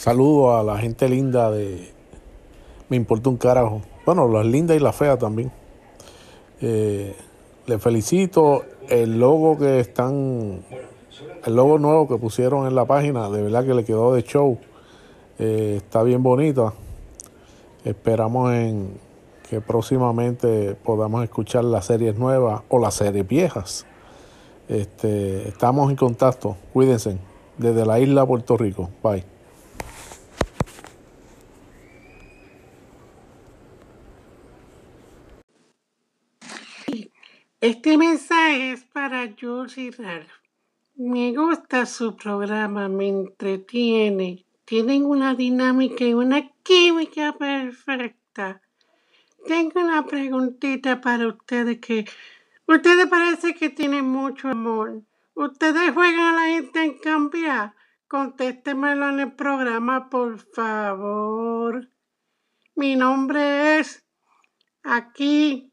saludo a la gente linda de Me importa un carajo. Bueno, las lindas y las feas también. Eh, le felicito el logo que están, el logo nuevo que pusieron en la página, de verdad que le quedó de show. Eh, está bien bonita. Esperamos en que próximamente podamos escuchar las series nuevas o las series viejas. Este, estamos en contacto. Cuídense. Desde la isla Puerto Rico. Bye. Este mensaje es para Jules y Ralph. Me gusta su programa, me entretiene. Tienen una dinámica y una química perfecta. Tengo una preguntita para ustedes que ustedes parece que tienen mucho amor. ¿Ustedes juegan a la gente en cambiar? Contéstemelo en el programa, por favor. Mi nombre es aquí.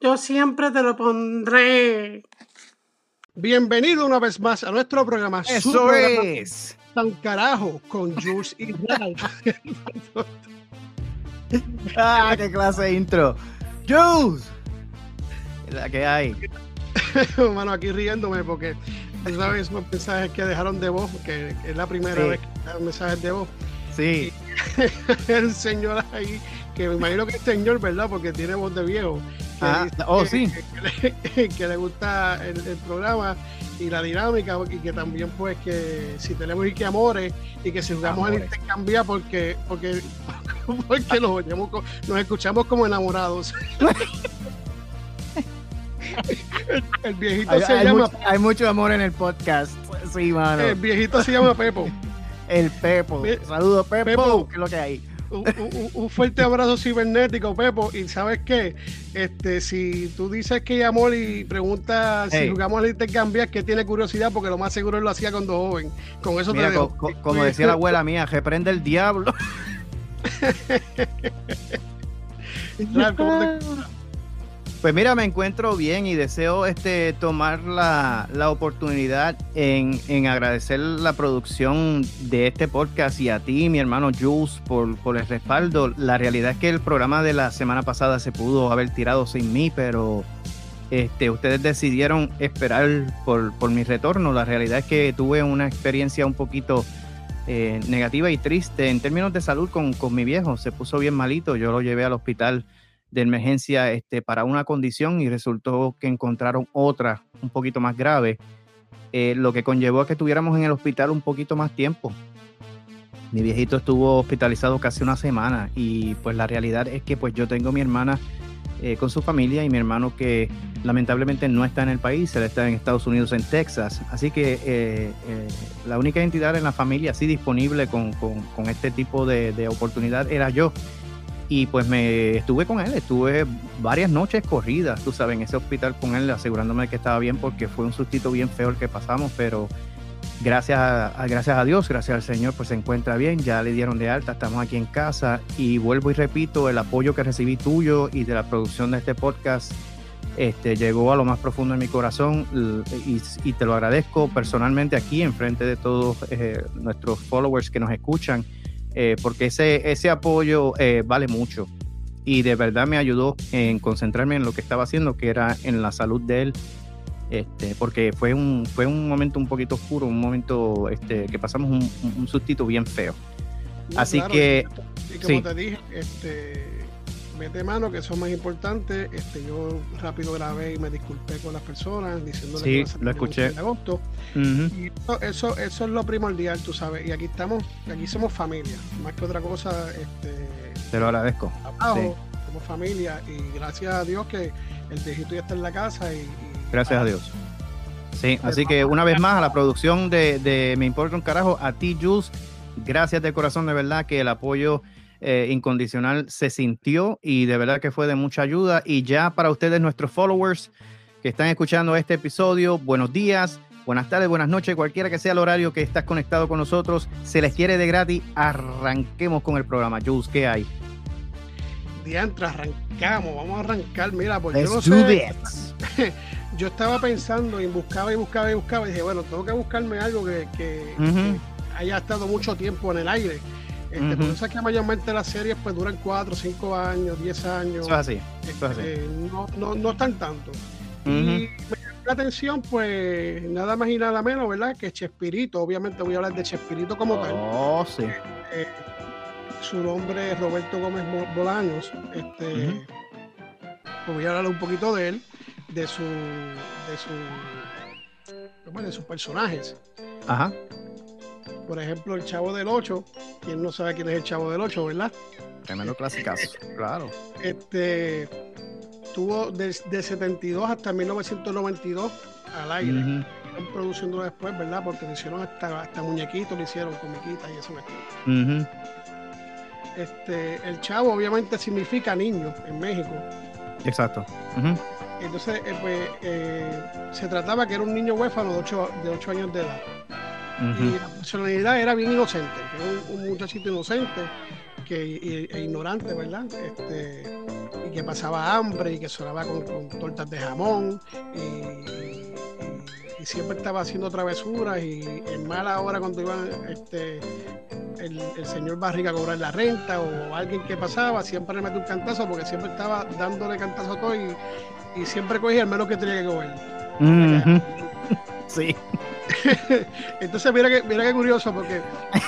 Yo siempre te lo pondré. Bienvenido una vez más a nuestro programa. Eso su programa es. Tan carajo con Jules y Ralph. Ah, qué clase de intro. Jules. La que hay. Mano, aquí riéndome porque tú sabes esos mensajes que dejaron de voz, que, que es la primera Sí. vez que dejaron mensajes de voz. Sí. El señor ahí, que me imagino que es señor, ¿verdad? Porque tiene voz de viejo. Que Ah, dice oh, que- sí. Que, le, que le gusta el, el programa y la dinámica y que también pues que si tenemos y que amores y que si jugamos al intercambiar porque porque porque nos, oyemos co- nos escuchamos como enamorados. el, el viejito Hay, se hay llama mucho, hay mucho amor en el podcast. Sí, mano. el viejito se llama Pepo. El Pepo. Saludos, Pepo. Pepo. ¿Qué es lo que hay? Un, un- un fuerte abrazo cibernético, Pepo. Y sabes qué, este, si tú dices que amor y preguntas si jugamos al intercambiar, que tiene curiosidad, porque lo más seguro él lo hacía cuando joven. Con eso Mira, te co- como decía la abuela mía, reprende el diablo. Ralph, ¿cómo te- Pues mira, me encuentro bien y deseo este tomar la, la oportunidad en, en agradecer la producción de este podcast y a ti, mi hermano Jules, por, por el respaldo. La realidad es que el programa de la semana pasada se pudo haber tirado sin mí, pero este, ustedes decidieron esperar por, por mi retorno. La realidad es que tuve una experiencia un poquito eh, negativa y triste en términos de salud con, con mi viejo. Se puso bien malito, yo lo llevé al hospital de emergencia este, para una condición y resultó que encontraron otra un poquito más grave, eh, lo que conllevó a que estuviéramos en el hospital un poquito más tiempo. Mi viejito estuvo hospitalizado casi una semana y pues la realidad es que pues yo tengo mi hermana eh, con su familia y mi hermano que lamentablemente no está en el país, él está en Estados Unidos, en Texas. Así que eh, eh, la única entidad en la familia así disponible con, con- con este tipo de, de oportunidad era yo y pues me estuve con él, estuve varias noches corridas, tú sabes, en ese hospital con él, asegurándome que estaba bien porque fue un sustito bien feo el que pasamos, pero gracias a, gracias a Dios, gracias al Señor, pues se encuentra bien, ya le dieron de alta, estamos aquí en casa y vuelvo y repito, el apoyo que recibí tuyo y de la producción de este podcast este, llegó a lo más profundo de mi corazón y, te lo agradezco personalmente aquí en frente de todos eh, nuestros followers que nos escuchan eh, porque ese, ese apoyo eh, vale mucho y de verdad me ayudó en concentrarme en lo que estaba haciendo, que era en la salud de él, este, porque fue un, fue un momento un poquito oscuro, un momento este, que pasamos un, un- sustito bien feo. Así Claro, que, y como sí. te dije, este, mete mano, que eso es más importante. Este, yo rápido grabé y me disculpé con las personas diciendo Sí, lo escuché. de agosto. Y eso, eso, eso es lo primordial, tú sabes. Y aquí estamos, aquí somos familia, más que otra cosa, este, te lo agradezco. abajo, somos familia. Y gracias a Dios que el viejito ya está en la casa y, y- Gracias a Dios. Sí, así que una vez más a la producción de, de Me Importa un Carajo, a ti, Jules, gracias de corazón, de verdad que el apoyo eh, incondicional se sintió y de verdad que fue de mucha ayuda. Y ya para ustedes, nuestros followers que están escuchando este episodio, buenos días, buenas tardes, buenas noches, cualquiera que sea el horario que estás conectado con nosotros, se les quiere de gratis, arranquemos con el programa. Jules, ¿qué hay? diantre, arrancamos, vamos a arrancar. Mira, pues yo no sé. yo estaba pensando y buscaba y buscaba y buscaba y dije, bueno, tengo que buscarme algo que, que- Ujú. que haya estado mucho tiempo en el aire. Este, Por eso es que mayormente las series pues duran 4, 5 años, 10 años. Eso es así. Eso es así. Este, no, no, no están tanto. Y me llamó la atención, pues, nada más y nada menos, ¿verdad? Que Chespirito, obviamente voy a hablar de Chespirito como tal. Oh, sí. Eh, su nombre es Roberto Gómez Bolaños. Este, pues voy a hablar un poquito de él, de su, de su, de sus personajes. Ajá. Por ejemplo, el Chavo del 8. ¿Quién no sabe quién es el Chavo del 8, verdad? Tremendo clasicazo. Claro. Este tuvo desde 72 hasta 1992 al aire. Ujú. Están produciendo después, ¿verdad? Porque le hicieron hasta, hasta muñequitos, le hicieron comiquitas y eso. Ujú. Este, el chavo obviamente significa niño en México. Exacto. Entonces, eh, pues, eh, se trataba que era un niño huérfano de 8, de ocho años de edad. Y la personalidad era bien inocente, que era un, un muchachito inocente que, y- e ignorante, ¿verdad? Este, y que pasaba hambre y que sonaba con, con tortas de jamón y, siempre estaba haciendo travesuras y en mala hora cuando iban este, el, el señor Barriga a cobrar la renta o alguien que pasaba, siempre le metía un cantazo porque siempre estaba dándole cantazo a todo y, y siempre cogía el menos que tenía que coger. Sí. Entonces, mira que, mira qué curioso, porque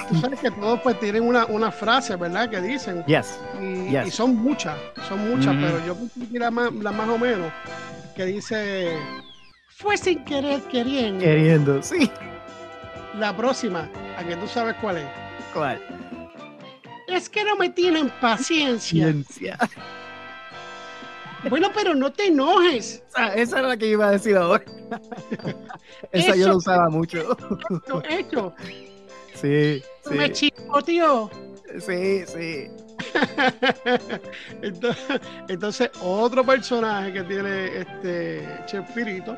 tú sabes que todos pues tienen una, una frase, ¿verdad? Que dicen, Yes. y, Yes. y son muchas, son muchas, Ujú. pero yo aquí la más, la más o menos, que dice, fue sin querer queriendo. Queriendo. Sí. La próxima, a que tú sabes cuál es. ¿Cuál? Es que no me tienen paciencia. Ciencia. Bueno, pero no te enojes. Esa, esa era la que iba a decir ahora. esa yo la usaba mucho. Hecho, Sí, me sí. chico, tío. Sí, sí. entonces, entonces, otro personaje que tiene este Chespirito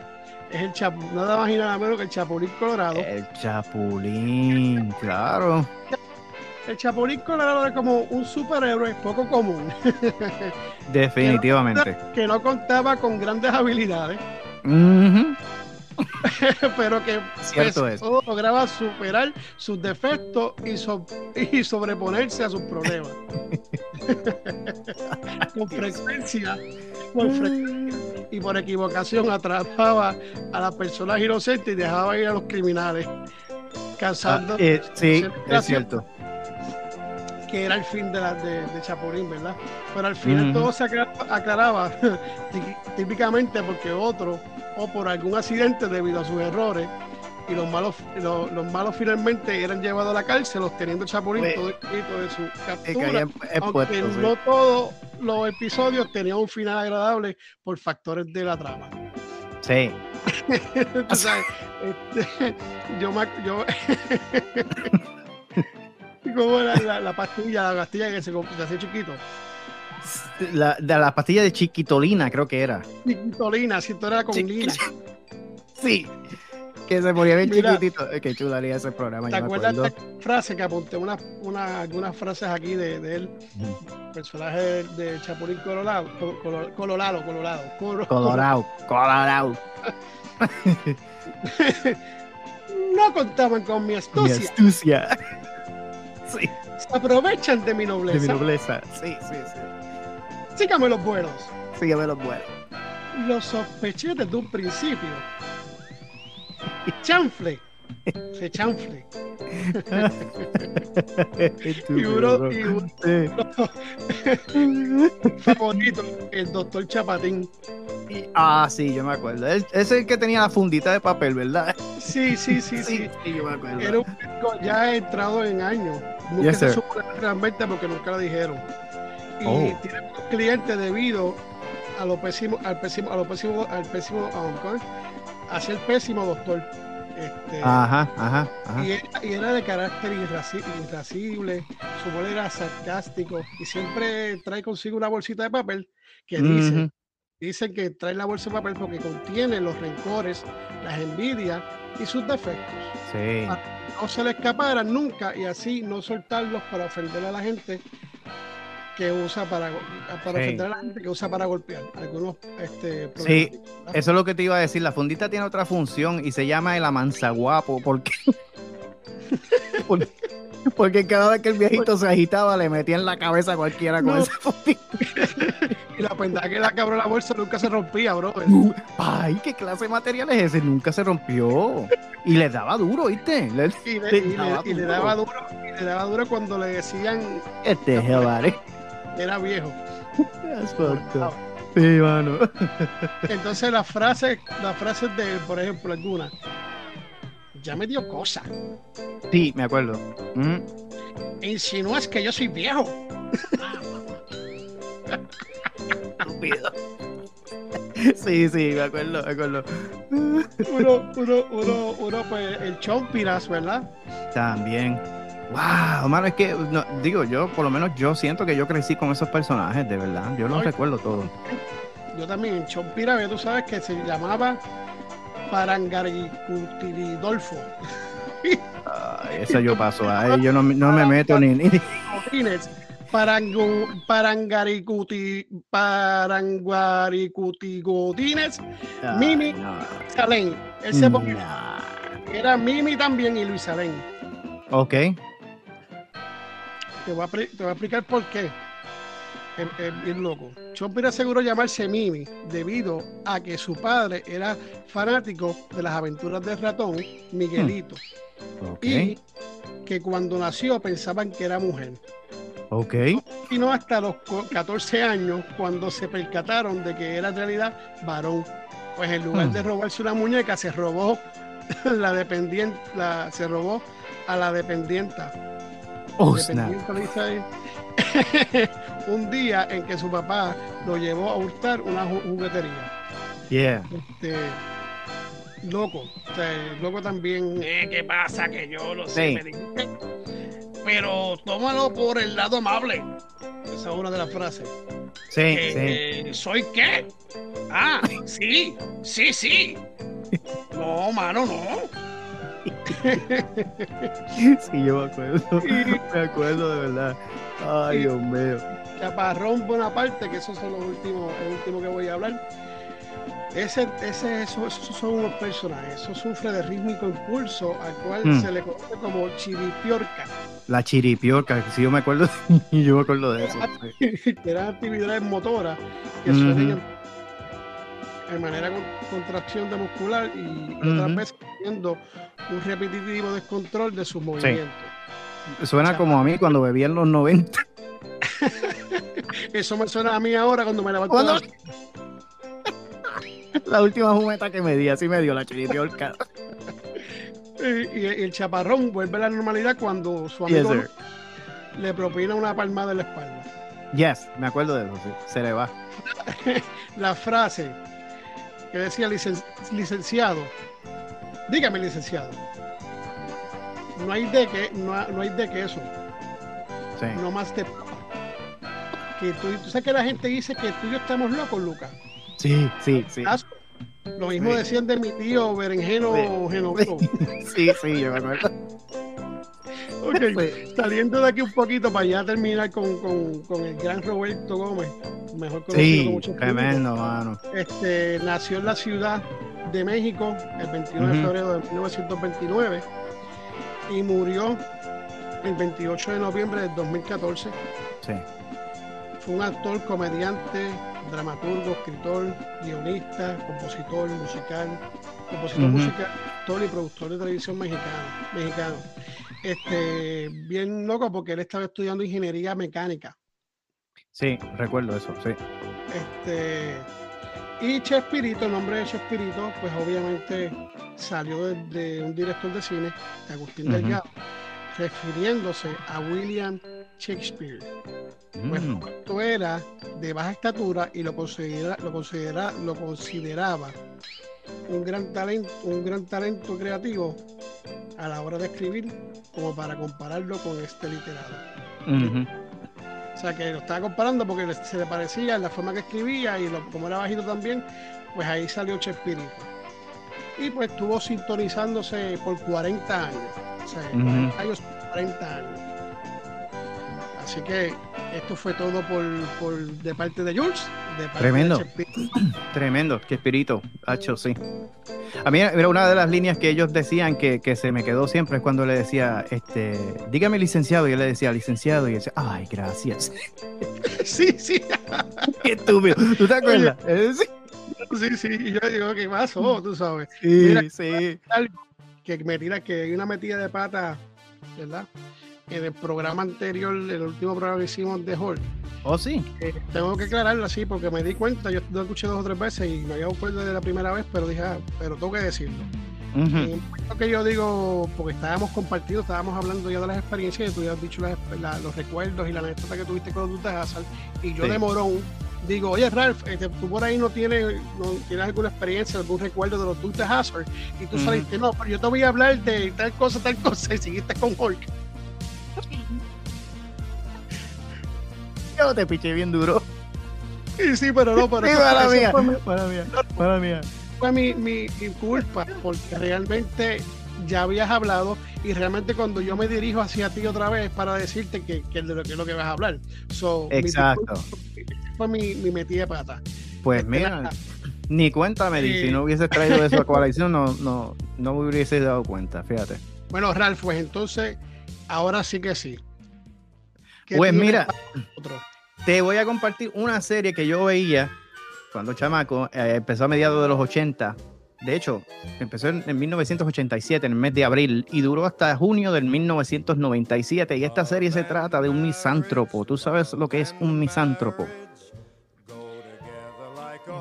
es el Chapu, nada más y nada menos que el Chapulín Colorado. El Chapulín, claro. El Chapulín Colorado es como un superhéroe poco común, Definitivamente. que no contaba con grandes habilidades, pero que Cierto pues, es. todo lograba superar sus defectos y, so- y sobreponerse a sus problemas. con frecuencia, con frecuencia y por equivocación atrapaba a las personas inocentes y dejaba ir a los criminales, Ah, eh, sí, es cierto. Que era el fin de, la, de, de Chapulín, ¿verdad? Pero al final todo se acla- aclaraba tí- típicamente porque otro o por algún accidente debido a sus errores y los malos los, los malos finalmente eran llevados a la cárcel obteniendo Chapulín Pues, todo escrito de su Es que captura aunque sí. no todos los episodios tenían un final agradable por factores de la trama. Sí. Este, yo me yo como era la, la pastilla, la pastilla que se, se hacía chiquito. La, de la pastilla de chiquitolina, creo que era. Chiquitolina, si tú era con lina. Sí. Que se ponía bien Mira. chiquitito. Qué chularía ese programa, ¿Te acuerdas de frase que apunté una, una- algunas frases aquí de, de él, personaje de, de Chapulín Colorado, Col- Colo- Colorado, Colorado, Colo- Colorado, Colorado. No contaban con mi Mi astucia, astucia. Sí, se aprovechan de mi de mi nobleza. nobleza. Sí, sí, sí. Sígame los buenos. Sígueme los buenos. Lo sospeché desde un principio. Chanfle. Se chanfle. Y uno, y uno favorito, el doctor Chapatín. Y- Ah, sí, yo me acuerdo. Ese es el que tenía la fundita de papel, ¿verdad? Sí, sí, sí, sí. sí, yo me acuerdo. Era un ya entrado en años. Nunca Yes, se supo realmente porque nunca lo dijeron. Y Oh. tiene muchos clientes debido a lo pésimo, al pésimo, a lo pésimo, al pésimo, um, ¿cómo es? hacia el pésimo doctor. Este, Ajá, ajá, ajá. Y era, y era de carácter irascible, su humor era sarcástico y siempre trae consigo una bolsita de papel que dice. Dicen que trae la bolsa de papel porque contiene los rencores, las envidias y sus defectos. Sí. No se le escaparan nunca y así no soltarlos para ofender a la gente que usa para, para Sí. ofender a la gente que usa para golpear. Algunos este, Sí. Eso es lo que te iba a decir. La fundita tiene otra función y se llama el amanzaguapo porque Porque, porque cada vez que el viejito se agitaba, le metía en la cabeza a cualquiera con No. botín. Y la pendeja que la cabró la bolsa nunca se rompía, bro. Ay, ¿qué clase de material es ese? Nunca se rompió. Y le daba duro, ¿viste? Le, Y le, le y le- daba y le duro. daba duro, y le daba duro cuando le decían Este es vale. que era viejo. Sí, mano. Entonces las frases, las frases de él, por ejemplo, alguna, ya me dio cosa. Sí, me acuerdo. Mm. Insinúas que yo soy viejo. Sí, sí, me acuerdo, me acuerdo. Uno, uno, uno, uno, pues, el Chompiras, ¿verdad? También. Wow, mano, es que, no, digo, yo, por lo menos yo siento que yo crecí con esos personajes, de verdad. Yo los Ay. recuerdo todo. Yo también, el Chompiras, tú sabes que se llamaba Parangaricutiridolfo. Ay, eso yo paso. Ay, yo no, me- no me meto ni. ni- Parangu, Parangaricuti, Paranguaricuti Godínez, Ay, Mimi. no. Salén. Él se ponía- Nah. era Mimi también y Luis Salén. Ok. Te voy a, te voy a explicar por qué. Es, es bien loco. Chompiras aseguró llamarse Mimi debido a que su padre era fanático de las aventuras del ratón Miguelito Ok. y que cuando nació pensaban que era mujer. Ok. Y no hasta los co- 14 años cuando se percataron de que era en realidad varón. Pues en lugar Hmm. de robarse una muñeca, se robó la dependiente, la, se robó a la dependienta. Oh, snap. Ahí. un día en que su papá lo llevó a hurtar una ju- juguetería. Yeah. Este, loco. O sea, loco también. eh, ¿Qué pasa? Que yo lo sé. Sí. me dijiste. Pero tómalo por el lado amable. Esa es una de las frases. Sí, sí. Eh, ¿Soy qué? Ah, sí, sí, sí. No, mano, no. Sí, yo me acuerdo. Me acuerdo de verdad. Ay, Dios mío. Chaparrón Bonaparte, que esos son los últimos, el último que voy a hablar. Ese, ese, eso- esos son unos personajes. Eso sufre de rítmico impulso, al cual Mm. se le conoce como chiripiorca, La chiripiorca, sí, yo me acuerdo. yo me acuerdo de eso. eran actividades motoras que suelen en, de manera con contracción de muscular y otras Ujú. veces teniendo un repetitivo descontrol de sus movimientos. Suena como a mí cuando bebía en los 90. Eso me suena a mí ahora cuando me levanto. La- La última jumeta que me di, así me dio la chiripiorca. Y, y el chaparrón vuelve a la normalidad cuando su amigo le propina una palmada en la espalda. Yes, me acuerdo de eso, sí. Se le va. La frase que decía licen- licenciado, dígame licenciado, no hay de que, no, no hay de queso, Sí. no más de. Que tú, tú sabes que la gente dice que tú y yo estamos locos, Lucas. Sí, sí, sí. Lo mismo Sí. decían de mi tío Berenjeno Sí. Genoveo. Sí, sí, yo me acuerdo. Ok, Sí. Saliendo de aquí un poquito para ya terminar con, con- con el gran Roberto Gómez, mejor conocido Sí, tremendo, mano. Este, nació en la Ciudad de México el 21 de Ujú. febrero de 1929 y murió el 28 de noviembre del 2014. Sí. Fue un actor, comediante, dramaturgo, escritor, guionista, compositor musical, compositor Ujú. musical, actor y productor de televisión mexicano. mexicano. Este, bien loco porque él estaba estudiando ingeniería mecánica. Sí, recuerdo eso, sí. Este, y Chespirito, el nombre de Chespirito, pues obviamente salió de, de un director de cine, de Agustín. Delgado, refiriéndose a William Shakespeare. Pues Mm, Roberto era de baja estatura y lo, considera, lo, considera, lo consideraba un gran talento, un gran talento creativo a la hora de escribir, como para compararlo con este literato. ujú. O sea, que lo estaba comparando porque se le parecía en la forma que escribía y lo- como era bajito también, pues ahí salió Chespirito. Y pues estuvo sintonizándose por 40 años. O sea. 40 años, 40 años. Así que esto fue todo por, por de parte de Jules. De parte Tremendo. de. Tremendo, qué espíritu, hacho, sí. A mí era una de las líneas que ellos decían que, que se me quedó siempre es cuando le decía, este, dígame licenciado, y yo le decía licenciado, y él decía, ay, gracias. Sí, sí, qué estúpido. ¿Tú te acuerdas? Eh, sí. sí, sí. Y yo digo, ¿qué pasó? Tú sabes. Sí, Mira, sí. algo que me tira que hay una metida de pata, ¿verdad? En el programa anterior, el último programa que hicimos de Hulk, Oh, sí. eh, tengo que aclararlo así porque me di cuenta, yo lo escuché dos o tres veces y me había cuenta de la primera vez, pero dije, ah, pero tengo que decirlo. El momento que yo digo, porque estábamos compartiendo, estábamos hablando ya de las experiencias y tú ya has dicho las- la- los recuerdos y la anécdota que tuviste con Dute Hazard, y yo Sí. de morón digo, oye Ralph, este, tú por ahí no tienes, no tienes alguna experiencia, algún recuerdo de los Dute Hazard, y tú Ujú. saliste, no, pero yo te voy a hablar de tal cosa, tal cosa, y seguiste con Hulk. Yo te piché bien duro. Y sí, pero no, pero Sí, eso- mala eso mía, fue mi- mala mía, mala mía. fue mi, mi- mi culpa, porque realmente ya habías hablado y realmente cuando yo me dirijo hacia ti otra vez para decirte que, que de lo que es lo que vas a hablar. So, mi Exacto. disculpa, fue mi, mi metida de pata. Pues Este, mira, ni cuenta me di. Sí. Si no hubiese traído eso a coalición, no, no, no me hubiese dado cuenta, fíjate. Bueno, Ralph, pues entonces, ahora sí que sí. ¿Qué Pues mira, te voy a compartir una serie que yo veía cuando chamaco, eh, empezó a mediados de los 80. De hecho, empezó en, en 1987, en el mes de abril, y duró hasta junio del 1997. Y esta serie se trata de un misántropo. ¿Tú sabes lo que es un misántropo?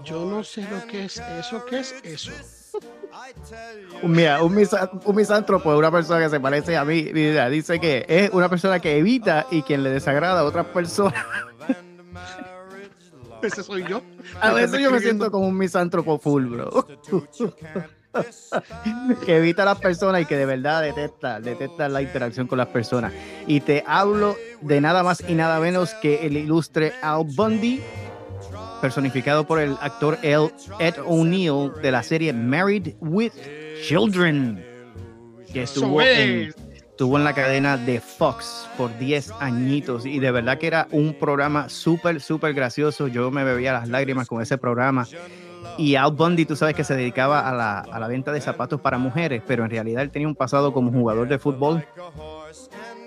Yo no sé lo que es eso. ¿Qué es eso? Mira, un, misa- un misántropo es una persona que se parece a mí. Mira, dice que es una persona que evita y quien le desagrada a otras personas. Ese soy yo. A veces yo me siento como un misántropo full, bro. que evita a las personas y que de verdad detesta, detesta la interacción con las personas. Y te hablo de nada más y nada menos que el ilustre Al Bundy, personificado por el actor El- Ed O'Neill de la serie Married with Children, que estuvo en, es. estuvo en la cadena de Fox por 10 añitos y de verdad que era un programa súper, súper gracioso. Yo me bebía las lágrimas con ese programa. Y Al Bundy, tú sabes que se dedicaba a la, a la venta de zapatos para mujeres, pero en realidad él tenía un pasado como jugador de fútbol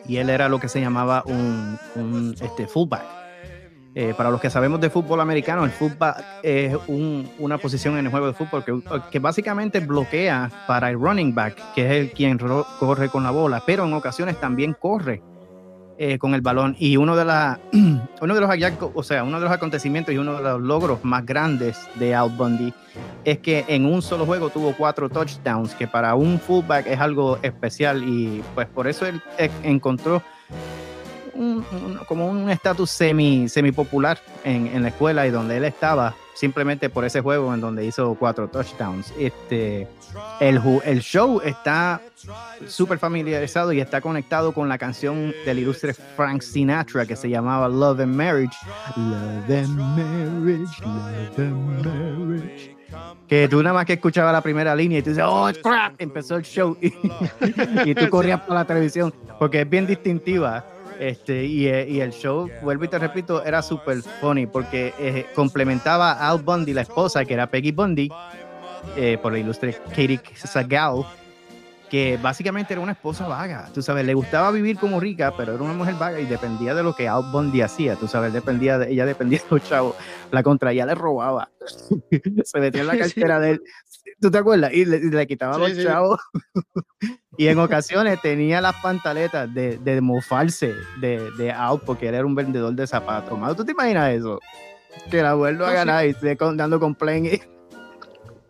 y él era lo que se llamaba un, un, este, fullback. Eh, para los que sabemos de fútbol americano, el fullback es un- una posición en el juego de fútbol que, básicamente bloquea para el running back, que es el quien corre con la bola, pero en ocasiones también corre eh, con el balón. Y uno de, los o sea, uno de los acontecimientos y uno de los logros más grandes de Al Bundy es que en un solo juego tuvo cuatro touchdowns, que para un fullback es algo especial y pues por eso él eh, encontró un- como un estatus semi, semi popular en, en la escuela y donde él estaba simplemente por ese juego en donde hizo cuatro touchdowns. Este, el, el show está súper familiarizado y está conectado con la canción del ilustre Frank Sinatra que se llamaba Love and Marriage. Love and Marriage, Love and Marriage. Que tú nada más que escuchabas la primera línea y tú dices, oh, crap, empezó el show. Y, y tú corrías por la televisión porque es bien distintiva. Este, y, eh, y el show, vuelvo y te repito, era súper funny porque eh, complementaba a Al Bundy, la esposa, que era Peggy Bundy, eh, por la ilustre Katie Sagal, que básicamente era una esposa vaga, tú sabes, le gustaba vivir como rica, pero era una mujer vaga y dependía de lo que Al Bundy hacía, tú sabes, dependía de, ella dependía de los chavos, la contraía, le robaba, se metía en la cartera de él, ¿tú te acuerdas? Y le, le Sí, los sí. chavos. Y en ocasiones tenía las pantaletas de, de mofarse de, de Al porque él era un vendedor de zapatos. ¿Tú te imaginas eso? Que la abuelo no haga sí. nada y esté con- dando complaint.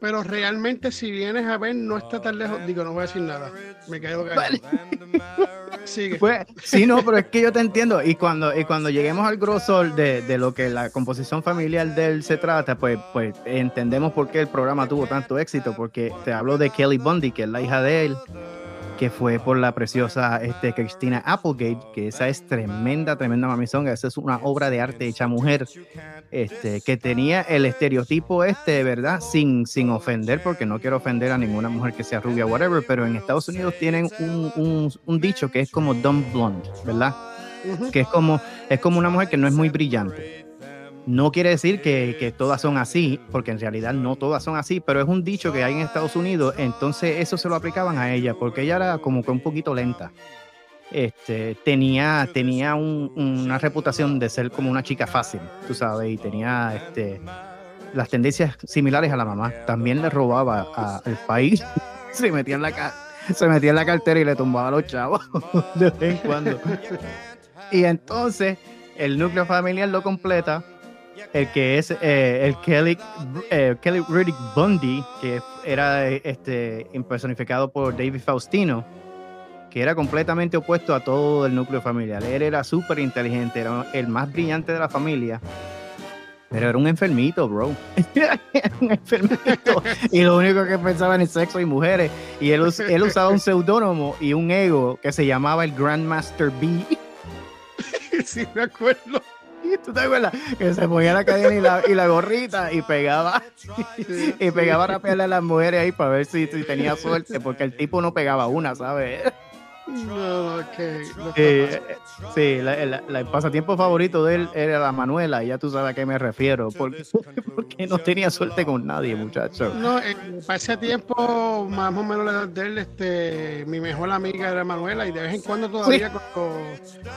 Pero realmente, si vienes a ver, no está tan lejos. Digo, no voy a decir nada. Me quedo callado. Sigue. Pues, sí, no, pero es que yo te entiendo. Y cuando, y cuando lleguemos al grosor de, de lo que la composición familiar de él se trata, pues, pues entendemos por qué el programa tuvo tanto éxito. Porque te hablo de Kelly Bundy, que es la hija de él, que fue por la preciosa este, Christina Applegate, que esa es tremenda, tremenda mamizonga. Esa es una obra de arte hecha mujer, este, que tenía el estereotipo este, ¿verdad? Sin, sin ofender, porque no quiero ofender a ninguna mujer que sea rubia, whatever, pero en Estados Unidos tienen un, un, un dicho que es como dumb blonde, ¿verdad? Que es como, es como una mujer que no es muy brillante. No quiere decir que, todas son así, porque en realidad no todas son así, pero es un dicho que hay en Estados Unidos, entonces eso se lo aplicaban a ella, porque ella era como que un poquito lenta. Este, tenía tenía un- una reputación de ser como una chica fácil, tú sabes, y tenía este, las tendencias similares a la mamá. También le robaba al país, se metía en la se metía en la cartera y le tumbaba a los chavos de vez en cuando. Y entonces el núcleo familiar lo completa el que es eh, el Kelly, eh, Kelly Riddick Bundy, que era este, personificado por David Faustino, que era completamente opuesto a todo el núcleo familiar. Él era súper inteligente, era el más brillante de la familia, pero era un enfermito, bro. era un enfermito. Y lo único que pensaba en sexo y mujeres. Y él, él usaba un seudónimo y un ego que se llamaba el Grandmaster B. sí, me acuerdo. ¿Tú te acuerdas? Que se ponía la cadena y la, y la gorrita y pegaba y pegaba a rapearle a las mujeres ahí para ver si, si tenía suerte, porque el tipo no pegaba una, ¿sabes? No, no está Eh, sí, la- la- la- el pasatiempo favorito de él era la Manuela, y ya tú sabes a qué me refiero, porque, porque no tenía suerte con nadie, muchacho. No, eh, para ese tiempo, más o menos la edad de él, este, mi mejor amiga era Manuela y de vez en cuando todavía cuando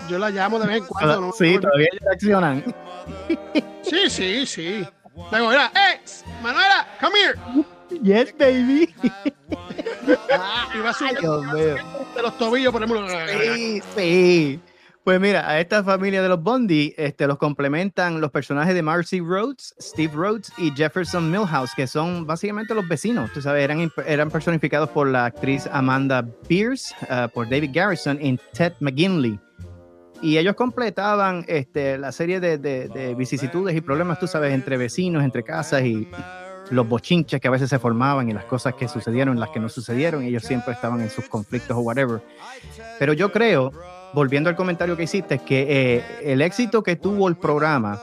yo la llamo de vez en cuando. ¿no? Sí, todavía reaccionan. sí, sí, sí. Digo, mira, ¡eh! Manuela, come here. Yes, baby. Y va a subir Dios mío. de los tobillos, por ejemplo. Sí, sí. Pues mira, a esta familia de los Bundy este, los complementan los personajes de Marcy Rhodes, Steve Rhodes y Jefferson Milhouse, que son básicamente los vecinos. Tú sabes, eran, eran personificados por la actriz Amanda Pierce, ah, por David Garrison y Ted McGinley. Y ellos completaban este, la serie de, de- de vicisitudes y problemas, tú sabes, entre vecinos, entre casas y los bochinches que a veces se formaban y las cosas que sucedieron, las que no sucedieron. ellos siempre estaban en sus conflictos o whatever. Pero yo creo, volviendo al comentario que hiciste, que eh, el éxito que tuvo el programa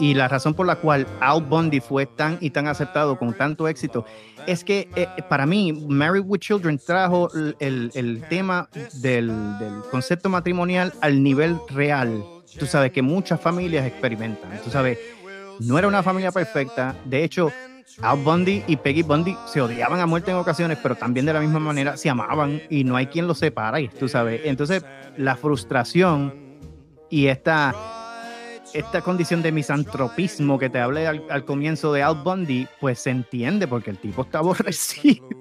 y la razón por la cual Al Bundy fue tan y tan aceptado con tanto éxito es que eh, para mí Married with Children trajo el, el- el tema del, del concepto matrimonial al nivel real. Tú sabes que muchas familias experimentan. Tú sabes, no era una familia perfecta. De hecho, Al Bundy y Peggy Bundy se odiaban a muerte en ocasiones, pero también de la misma manera se amaban y no hay quien los separa, y tú sabes. Entonces, la frustración y esta, esta condición de misantropismo que te hablé al, comienzo de Al Bundy, pues se entiende porque el tipo está aborrecido.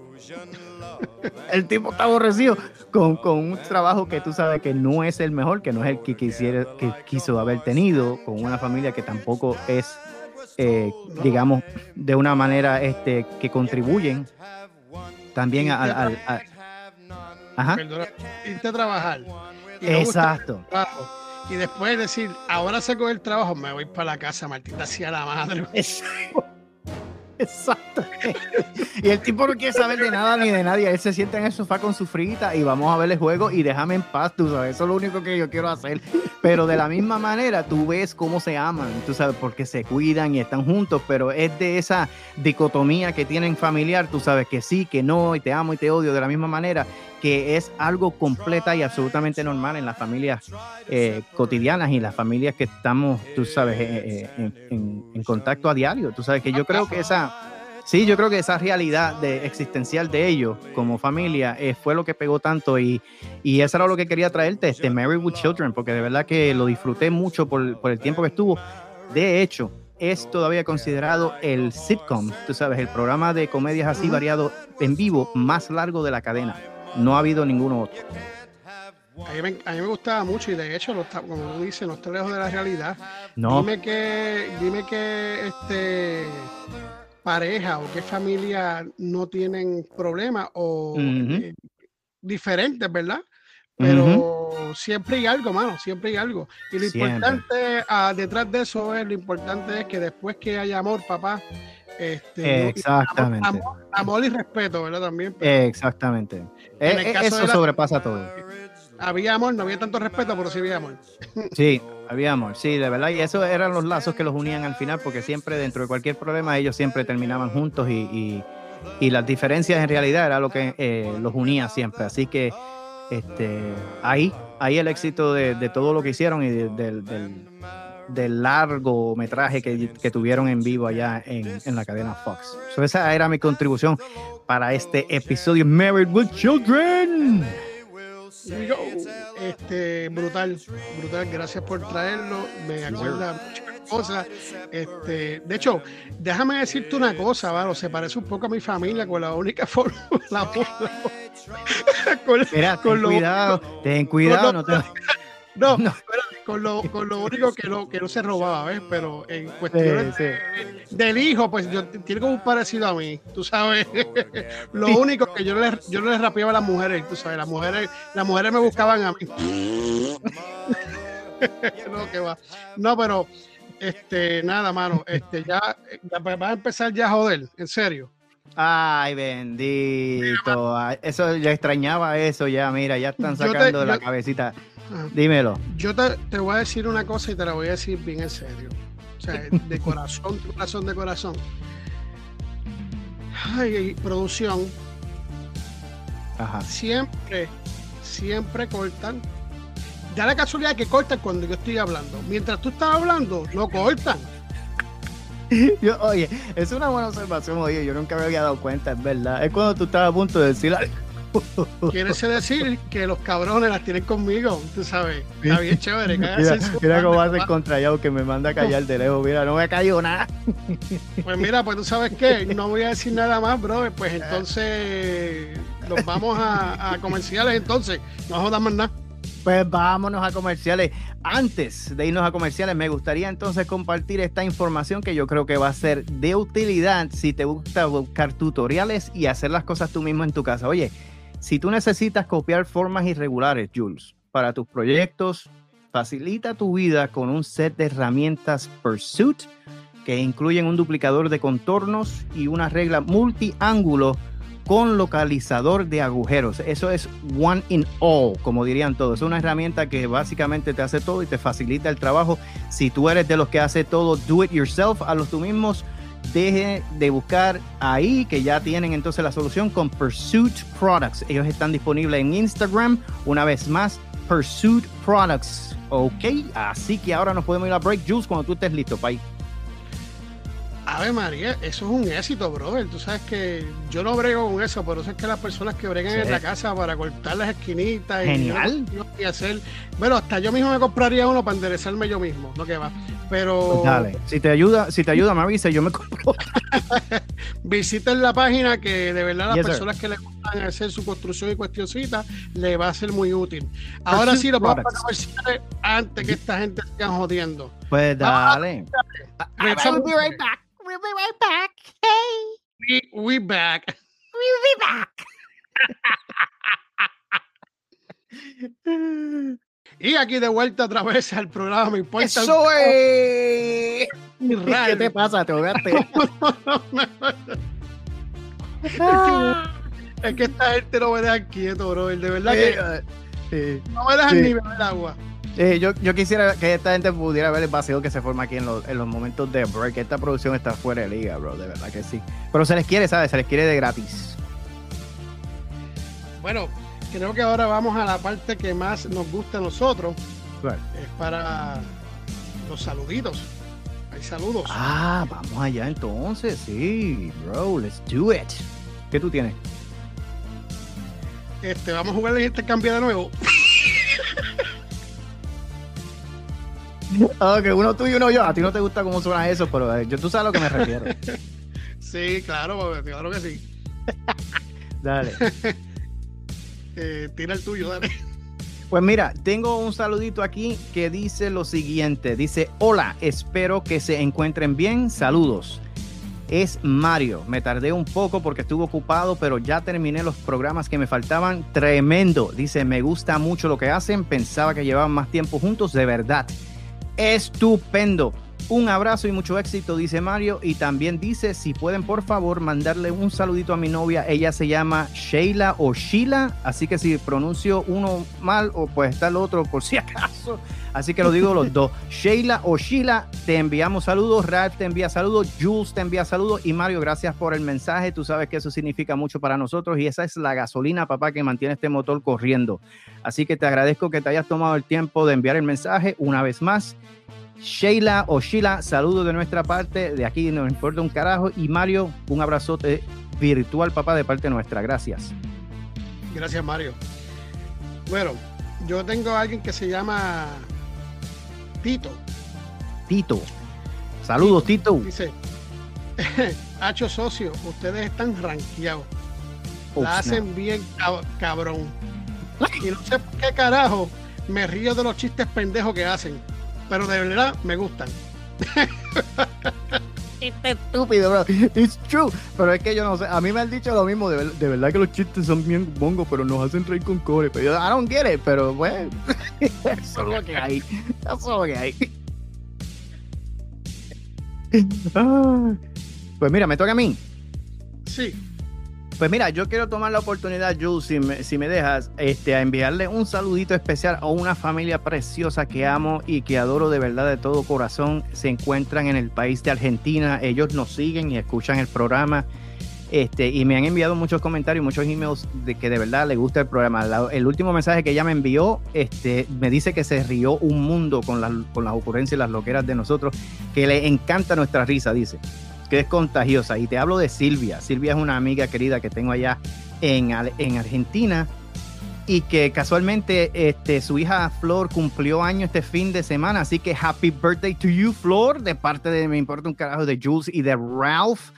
El tipo está aborrecido con, con un trabajo que tú sabes que no es el mejor, que no es el que quisiera, que quiso haber tenido, con una familia que tampoco es eh, digamos, de una manera este, que contribuyen también al... al- al- Ajá, Perdona, irte a trabajar. y exacto. Y después decir, ahora saco el trabajo, me voy para la casa, Martín, hacia la madre. Exacto. Exacto. Y el tipo no quiere saber de nada ni de nadie. Él se sienta en el sofá con su frita y vamos a ver el juego y déjame en paz, tú sabes. Eso es lo único que yo quiero hacer. Pero de la misma manera, tú ves cómo se aman, tú sabes, porque se cuidan y están juntos, pero es de esa dicotomía que tienen familiar, tú sabes, que sí, que no, y te amo y te odio de la misma manera, que es algo completa y absolutamente normal en las familias eh, cotidianas y las familias que estamos, tú sabes, eh, eh, en, en- contacto a diario. Tú sabes que yo creo que esa, sí, yo creo que esa realidad de, existencial de ellos como familia eh, fue lo que pegó tanto y, y eso era lo que quería traerte, este Married with Children, porque de verdad que lo disfruté mucho por, por el tiempo que estuvo. De hecho, es todavía considerado el sitcom, tú sabes, el programa de comedias así variado en vivo más largo de la cadena. No ha habido ninguno otro. A mí, me, a mí me gustaba mucho y de hecho, no está, como tú dices, no está lejos de la realidad. No, Dime que, dime que este pareja o qué familia no tienen problemas o eh, diferentes, ¿verdad? Pero siempre hay algo, mano, siempre hay algo. Y lo Siempre. importante ah, detrás de eso es, lo importante es que después que haya amor, papá, este, no- y exactamente. amor, amor y respeto, ¿verdad? También. pero Exactamente. En Eh, el eh, caso eso de la- sobrepasa todo. había amor, no había tanto respeto, pero sí había amor. Sí, había amor, sí, de verdad. Y esos eran los lazos que los unían al final, porque siempre dentro de cualquier problema ellos siempre terminaban juntos y, y- y las diferencias en realidad era lo que eh, los unía siempre. Así que este, ahí ahí el éxito de, de todo lo que hicieron y de- del, del, del largometraje que, que tuvieron en vivo allá en, en la cadena Fox. So, esa era mi contribución para este episodio Married with Children. Este, brutal, brutal, gracias por traerlo. Me acuerda muchas cosas. Este, de hecho, déjame decirte una cosa, Varo, se parece un poco a mi familia con la única forma. la- con, Mira, con ten lo- cuidado, ten cuidado. no, No te... con lo, con lo único que no, que no se robaba, ¿ves? Pero en Sí, sí. del hijo, pues yo tiene como un parecido a mí, tú sabes. Lo único que yo no le, yo no le rapeaba a las mujeres, tú sabes, las mujeres, las mujeres me buscaban a mí. no, que va. No, pero este, nada, mano, este, ya, ya vas a empezar ya a joder, en serio. Ay, bendito. Eso ya extrañaba eso, ya, mira, ya están Yo te- sacando la yo- cabecita. Ajá. Dímelo. Yo te, te voy a decir una cosa y te la voy a decir bien en serio. O sea, de corazón, de corazón, de corazón. Ay, producción, Ajá. siempre, siempre cortan. Da la casualidad que cortan cuando yo estoy hablando. Mientras tú estás hablando, no cortan. Yo, oye, es una buena observación, oye, yo nunca me había dado cuenta, es verdad. Es cuando tú estabas a punto de decir, "Ay, Quiere decir que los cabrones las tienen conmigo, tú sabes. Está bien chévere. mira, mira cómo hace contrallado que me manda a callar de lejos, mira, no me cayó nada. Pues mira, pues tú sabes qué, no voy a decir nada más, bro. Pues entonces nos vamos a, a comerciales entonces. No jodas más nada. Pues vámonos a comerciales. Antes de irnos a comerciales, me gustaría entonces compartir esta información que yo creo que va a ser de utilidad si te gusta buscar tutoriales y hacer las cosas tú mismo en tu casa. Oye, si tú necesitas copiar formas irregulares, Jules, para tus proyectos, facilita tu vida con un set de herramientas Pursuit que incluyen un duplicador de contornos y una regla multiángulo con localizador de agujeros. Eso es one in all, como dirían todos. Es una herramienta que básicamente te hace todo y te facilita el trabajo. Si tú eres de los que hace todo do it yourself, hazlo tú mismos. Deje de buscar ahí que ya tienen entonces la solución con Pursuit Products. Ellos están disponibles en Instagram. Una vez más, Pursuit Products. Ok, así que ahora nos podemos ir a break. Jules, cuando tú estés listo, Pai. Ave María, eso es un éxito, brother. Tú sabes que yo no brego con eso, pero eso es que las personas que bregan Sí. en la casa para cortar las esquinitas Genial. y, y hacer. Bueno, hasta yo mismo me compraría uno para enderezarme yo mismo, no que va. Pero Dale. Si te ayuda, si te ayuda, me avisa, yo me compro. visiten la página que de verdad las Yes, sir. personas que les gustan hacer su construcción y cuestioncita le va a ser muy útil. Ahora Pursuit sí, lo vamos a comerciales antes que esta gente siga jodiendo. Pues dale. Be right back. We'll be right back. Hey, We, we back. we'll be back. Y aquí de vuelta otra vez al programa. Me importa ¡Eso es! ¿Qué te pasa? Te ahogaste. es que esta gente no me deja quieto, bro. De verdad que eh, no me dejan sí. ni beber agua. Eh, yo, yo quisiera que esta gente pudiera ver el vacío que se forma aquí en los, en los momentos de break. Esta producción está fuera de liga, bro. De verdad que sí. Pero se les quiere, ¿sabes? Se les quiere de gratis. Bueno, creo que ahora vamos a la parte que más nos gusta a nosotros. Es para los saluditos. Hay saludos. Ah, vamos allá entonces. Sí, bro. Let's do it. ¿Qué tú tienes? Este, vamos a jugar el intercambio de nuevo. Ah, que uno tú y uno yo. A ti no te gusta cómo suena eso, pero eh, yo, tú sabes a lo que me refiero. Sí, claro, claro que sí. Dale. Eh, tira el tuyo, dale. Pues mira, tengo un saludito aquí que dice lo siguiente. Dice, hola, espero que se encuentren bien. Saludos. Es Mario. Me tardé un poco porque estuve ocupado, pero ya terminé los programas que me faltaban. Tremendo. Dice, me gusta mucho lo que hacen. Pensaba que llevaban más tiempo juntos. De verdad. Estupendo. Un abrazo y mucho éxito, dice Mario. Y también dice, si pueden por favor mandarle un saludito a mi novia. Ella se llama Sheila o Sheila. Así que si pronuncio uno mal o pues está el otro por si acaso. Así que lo digo los dos. Sheila o Sheila, te enviamos saludos. Ralph te envía saludos. Jules te envía saludos. Y Mario, gracias por el mensaje. Tú sabes que eso significa mucho para nosotros. Y esa es la gasolina, papá, que mantiene este motor corriendo. Así que te agradezco que te hayas tomado el tiempo de enviar el mensaje una vez más. Sheila o Sheila, saludos de nuestra parte, de aquí nos importa un carajo. Y Mario, un abrazote virtual, papá, de parte nuestra. Gracias. Gracias, Mario. Bueno, yo tengo a alguien que se llama Tito. Tito. Saludos, Tito. Dice, Hacho socio, ustedes están ranqueados. La hacen bien cab- cabrón. Y no sé por qué carajo me río de los chistes pendejos que hacen. Pero de verdad me gustan. Chiste estúpido, bro. It's true. Pero es que yo no sé. A mí me han dicho lo mismo. De, de verdad que los chistes son bien bongos, pero nos hacen reír con core. Pero yo, I don't get it. Pero bueno, eso es lo que hay. Eso es lo que hay. Ah. Pues mira, me toca a mí. Sí, Pues mira, yo quiero tomar la oportunidad, Jules, si me, si me dejas, este, a enviarle un saludito especial a una familia preciosa que amo y que adoro de verdad de todo corazón. Se encuentran en el país de Argentina. Ellos nos siguen y escuchan el programa. Este, y me han enviado muchos comentarios, muchos emails de que de verdad les gusta el programa. La- el último mensaje que ella me envió, este, me dice que se rió un mundo con, las- con las ocurrencias y las loqueras de nosotros, que le encanta nuestra risa, dice que es contagiosa. Y te hablo de Silvia. Silvia es una amiga querida que tengo allá en, en Argentina y que casualmente este, su hija Flor cumplió año este fin de semana. Así que happy birthday to you, Flor, de parte de Me Importa un Carajo de Jules y de Ralph.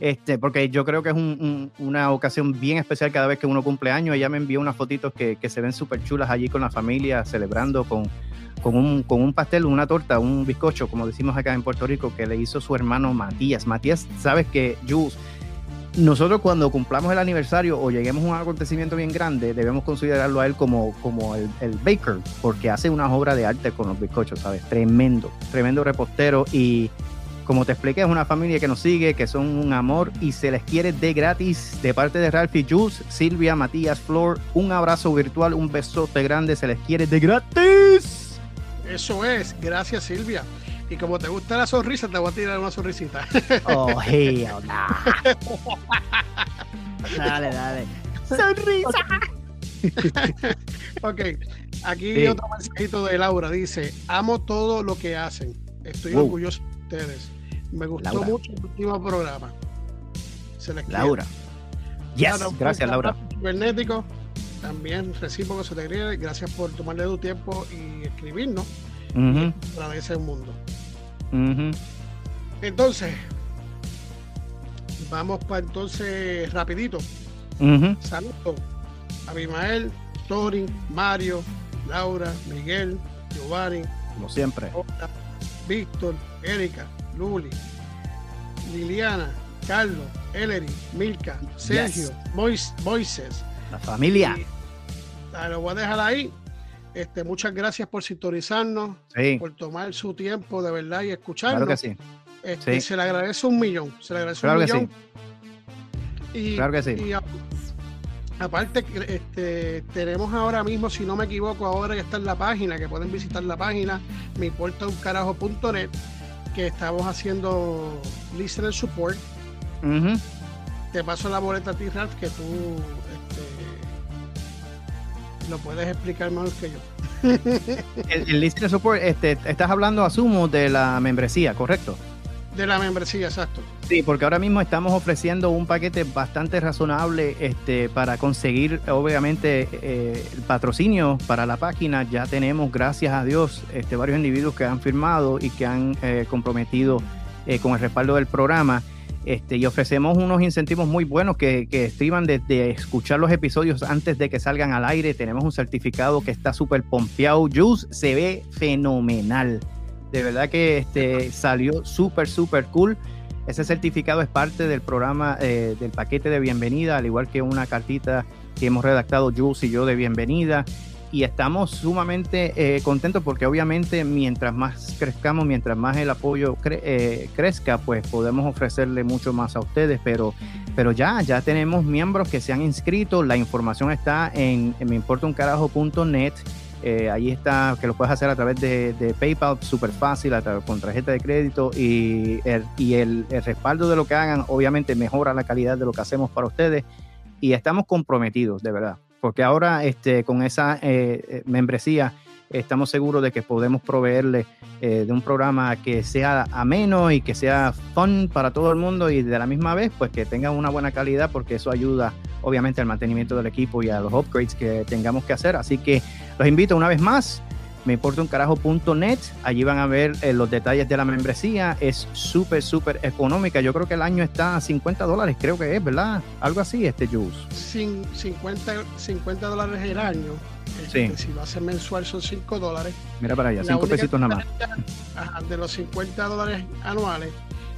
Este, porque yo creo que es un- un- una ocasión bien especial cada vez que uno cumple años. Ella me envió unas fotitos que, que se ven súper chulas allí con la familia, celebrando con, con un, con un pastel, una torta, un bizcocho, como decimos acá en Puerto Rico, que le hizo su hermano Matías. Matías, sabes que, Jules, nosotros cuando cumplamos el aniversario o lleguemos a un acontecimiento bien grande, debemos considerarlo a él como, como el, el baker, porque hace una obra de arte con los bizcochos, ¿sabes? Tremendo, tremendo repostero y como te expliqué, es una familia que nos sigue, que son un amor y se les quiere de gratis de parte de Ralph y Jules, Silvia, Matías, Flor, un abrazo virtual, un besote grande, se les quiere de gratis. Eso es. Gracias, Silvia. Y como te gusta la sonrisa, te voy a tirar una sonrisita. Oh, hell no. Dale, dale. Sonrisa. ok, aquí Sí. otro mensajito de Laura. Dice, amo todo lo que hacen. Estoy Wow. orgulloso de ustedes. Me gustó Laura. mucho el último programa. Se les quiere. Laura. Yes, Claro, un gracias, Laura. Cibernético, también recibo que se te. Gracias por tomarle tu tiempo y escribirnos. Ujú, Agradece el mundo. ujú. Entonces, vamos para entonces rapidito. Ujú. Saludos a Abimael, Tori, Mario, Laura, Miguel, Giovanni, Como siempre. Ola, Víctor, Erika, Luli, Liliana, Carlos, Ellery, Milka, Sergio, Mois- Moises. La familia. Y, lo voy a dejar ahí. Este, muchas gracias por sintonizarnos, Sí, por tomar su tiempo de verdad y escucharnos. claro que sí. Este, Sí. Se le agradece un millón. Se le agradece Claro un que millón. Y, Claro que sí. y a- aparte, este, tenemos ahora mismo, si no me equivoco, ahora ya está en la página, que pueden visitar la página, meimportauncarajo.net, que estamos haciendo listener support. Te paso la boleta a ti, Ralph, que tú lo puedes explicar mejor que yo. El, el listener support, este, estás hablando, asumo, de la membresía, ¿correcto? De la membresía, exacto. Sí, porque ahora mismo estamos ofreciendo un paquete bastante razonable este, para conseguir, obviamente, eh, el patrocinio para la página. Ya tenemos, gracias a Dios, este, varios individuos que han firmado y que han eh, comprometido eh, con el respaldo del programa. Este, y ofrecemos unos incentivos muy buenos que, que estriban desde escuchar los episodios antes de que salgan al aire. Tenemos un certificado que está súper pompeado. Juice se ve fenomenal. De verdad que este, salió súper, súper cool. Ese certificado es parte del programa eh, del paquete de bienvenida, al igual que una cartita que hemos redactado Jules y yo de bienvenida. Y estamos sumamente eh, contentos porque obviamente mientras más crezcamos, mientras más el apoyo eh, crezca, pues podemos ofrecerle mucho más a ustedes, pero, pero ya, ya tenemos miembros que se han inscrito, la información está en, en meimportauncarajo.net. Eh, ahí está, que lo puedes hacer a través de, PayPal, súper fácil, con tarjeta de crédito y, el, y el, respaldo de lo que hagan obviamente mejora la calidad de lo que hacemos para ustedes y estamos comprometidos, de verdad porque ahora este, con esa eh, eh, membresía estamos seguros de que podemos proveerle eh, de un programa que sea ameno y que sea fun para todo el mundo y de la misma vez pues que tenga una buena calidad porque eso ayuda obviamente al mantenimiento del equipo y a los upgrades que tengamos que hacer. Así que los invito una vez más me importa un carajo.net. Allí van a ver eh, los detalles de la membresía. Es súper, súper económica. Yo creo que el año está a 50 dólares, creo que es, ¿verdad? Algo así, este Juice. 50, 50 dólares el año. Este, si lo hace mensual son 5 dólares. Mira para allá, 5 pesitos nada más. De los 50 dólares anuales,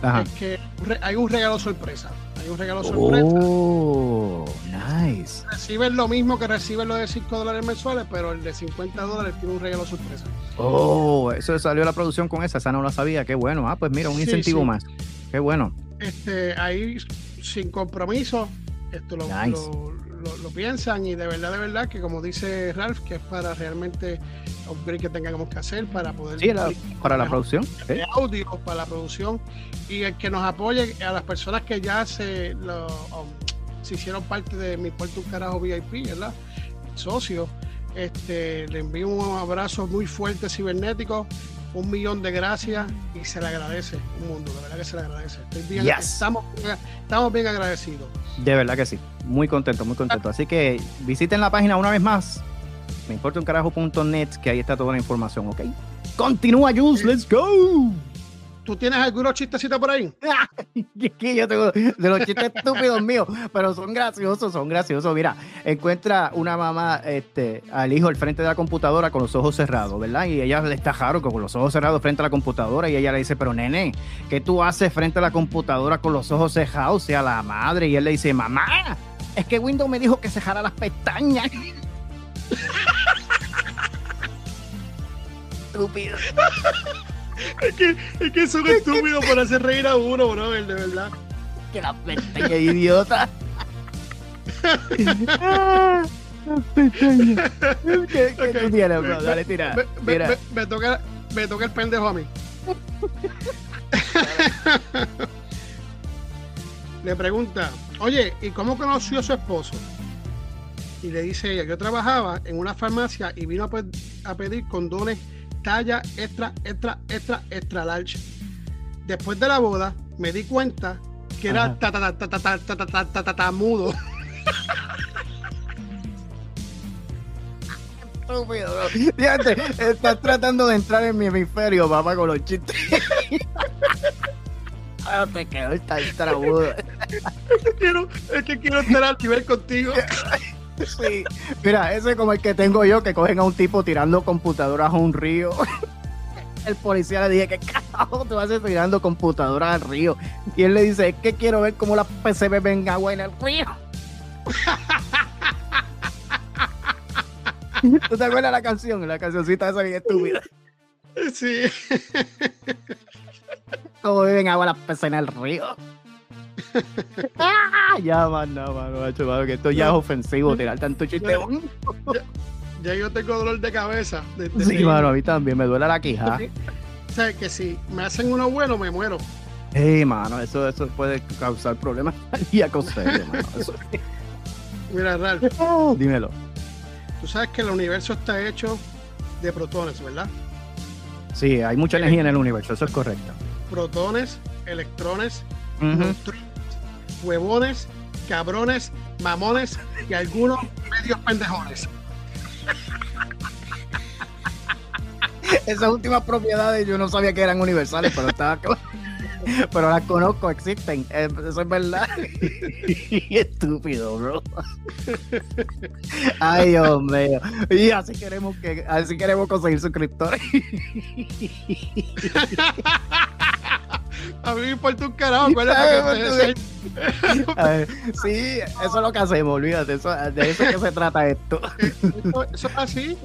es que hay un regalo sorpresa. Hay un regalo sorpresa. Oh, nice. Reciben lo mismo que reciben lo de 5 dólares mensuales, pero el de 50 dólares tiene un regalo sorpresa. Oh, eso salió la producción con esa, esa no la sabía. Qué bueno. Ah, pues mira, un incentivo más. Qué bueno. Este, ahí sin compromiso, esto lo, lo, piensan y de verdad, de verdad que como dice Ralph, que es para realmente upgrade que tengamos que hacer para poder... Sí, para la producción. De audio, para la producción y el que nos apoye a las personas que ya se, lo, um, se hicieron parte de mi puerto un carajo VIP, ¿verdad? Socio. Este, le envío un abrazo muy fuerte cibernético un millón de gracias y se le agradece un mundo, de verdad que se le agradece. estamos, estamos bien agradecidos. De verdad que sí, muy contento, muy contento. Así que visiten la página una vez más, me importa un carajo.net, que ahí está toda la información, ¿ok? Continúa, Jules, let's go. ¿Tú tienes algunos chistecitos por ahí? yo tengo de los chistes estúpidos míos, pero son graciosos, son graciosos. Mira, encuentra una mamá este, al hijo al frente de la computadora con los ojos cerrados, ¿verdad? Y ella le está jaro con los ojos cerrados frente a la computadora y ella le dice, pero nene, ¿qué tú haces frente a la computadora con los ojos cerrados? O sea, la madre. Y él le dice, mamá, es que Windows me dijo que cejara las pestañas. Estúpido es, que, es que son estúpidos por hacer reír a uno, bro, de verdad. Que la pestaña, idiota. ¿Qué, qué tú tienes, bro? Dale, tira. Me, me, me, toca, me toca el pendejo a mí. le pregunta, oye, ¿y cómo conoció a su esposo? Y le dice ella, yo trabajaba en una farmacia y vino a, a pedir condones talla extra, extra, extra, extra large. Después de la boda, me di cuenta que era tatatamudo. Estúpido, Fíjate, estás tratando de entrar en mi hemisferio, papá, con los chistes. Es que quiero estar al nivel contigo. Sí. Mira, ese es como el que tengo yo, que cogen a un tipo tirando computadoras a un río. El policía le dije, ¿qué carajo te vas a tirando computadoras al río? Y él le dice, es que quiero ver cómo la PC beben agua en el río. ¿Tú te acuerdas la canción? La cancioncita esa bien estúpida. Sí. ¿Cómo beben agua las peces en el río? Ah, ya, mano, mano, macho, que esto ya es ofensivo, tirar tanto chiste. Ya, yo tengo dolor de cabeza. sí, mano, a mí también me duele la quija. O sea, que si me hacen uno bueno, me muero. Ey, mano, eso, eso puede causar problemas y serio, mano. Mira, Ralph. Dímelo. Tú sabes que el universo está hecho de protones, ¿verdad? Sí, hay mucha energía en el universo, eso es correcto. Protones, electrones, huevones, cabrones, mamones y algunos medios pendejones. Esas últimas propiedades yo no sabía que eran universales, pero estaba pero las conozco, existen. Eh, eso es verdad. Estúpido, bro. Ay, Dios mío. Y así queremos que, así queremos conseguir suscriptores. A mí me importa un carajo. Acuérdate que sí, eso es lo que hacemos, olvídate, eso, de eso que se trata esto. Eso, eso es así.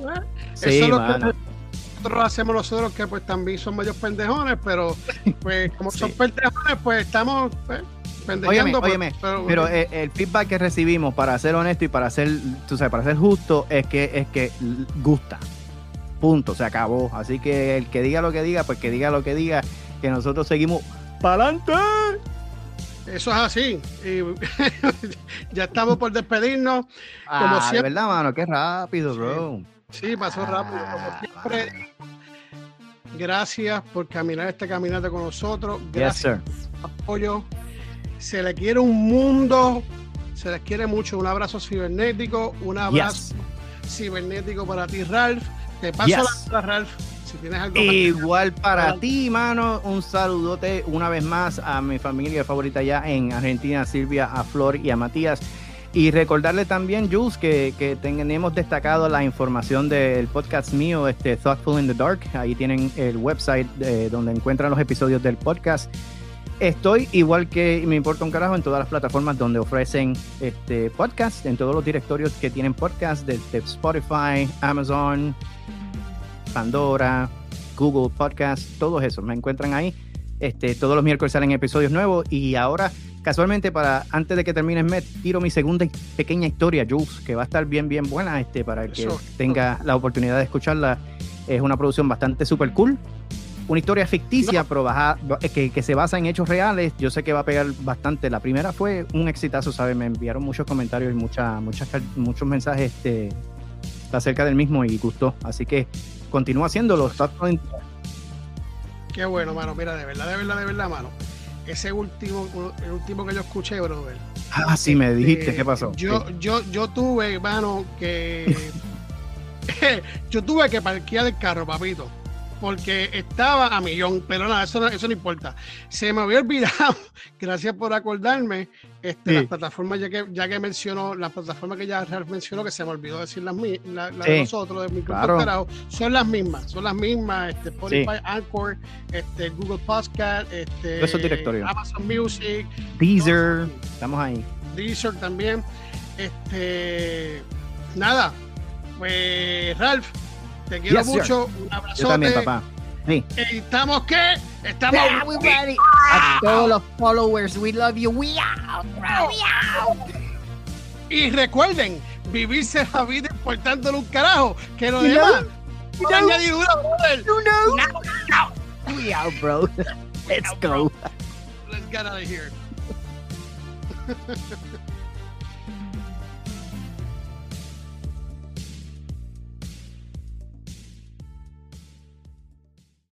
Sí, eso es lo que nosotros hacemos nosotros, que pues también son medios pendejones, pero pues como son pendejones, pues estamos pues, Óyeme, pero- óyeme, pero, pero eh, el feedback que recibimos, para ser honesto y para ser, tú sabes, para ser justo, es que es que gusta. Punto, se acabó. Así que el que diga lo que diga, pues que diga lo que diga, que nosotros seguimos para adelante. Eso es así. Y ya estamos por despedirnos. Ah, siempre- verdad, mano, qué rápido, Sí. bro. Sí, pasó rápido, como Ah. siempre. Gracias por caminar este caminante con nosotros. Yes, Gracias sir. por el apoyo. Se le quiere un mundo. Se les quiere mucho. Un abrazo cibernético. Un abrazo Yes. cibernético para ti, Ralph. Te paso Yes. la palabra, Ralph. Si tienes algo más que- Igual para ti, mano. Un saludote una vez más a mi familia favorita allá en Argentina, Silvia, a Flor y a Matías. Y recordarle también, Jules, que, que tenemos destacado la información del podcast mío, este Thoughtful in the Dark. Ahí tienen el website eh, donde encuentran los episodios del podcast. Estoy igual que me importa un carajo en todas las plataformas donde ofrecen este podcast, en todos los directorios que tienen podcast, desde Spotify, Amazon, Pandora, Google Podcast, todos esos me encuentran ahí. Este, todos los miércoles salen episodios nuevos y ahora, casualmente, para antes de que termine el mes, tiro mi segunda pequeña historia, Jules, que va a estar bien, bien buena, este, para el que Eso. tenga la oportunidad de escucharla. Es una producción bastante super cool. Una historia ficticia, pero baja- que, que se basa en hechos reales. Yo sé que va a pegar bastante. La primera fue un exitazo, ¿sabes? Me enviaron muchos comentarios y mucha, muchas, car- muchos mensajes este, acerca del mismo y gustó. Así que continúa haciéndolo. Está Qué bueno, mano. Mira, de verdad, de verdad, de verdad, mano. Ese último, el último que yo escuché, brother. Ah, sí, me dijiste, Eh, ¿qué pasó? Yo, Sí. yo, yo tuve, mano, que. yo tuve que parquear el carro, papito. Porque estaba a millón, pero nada, eso no, eso no importa. Se me había olvidado, gracias por acordarme, este, Sí. las plataformas, ya que, ya que mencionó, las plataformas que ya Ralph mencionó, que se me olvidó decir las, la, de Sí. nosotros, de mi Claro. son las mismas, son las mismas, este, Spotify, Anchor, este, Google Podcast, este. Amazon Music, Deezer, estamos ahí. Deezer también. Este, nada, pues Ralph, te quiero Yes, sir. mucho, un abrazote. Yo también, papá. Sí. ¿Estamos qué? Estamos A todos los followers, we love you. We out, bro. We out. y recuerden, vivirse la vida importándole un carajo, que lo You demás, una know? añadidura, brother. You know? We out, bro. Let's go. Let's get out of here.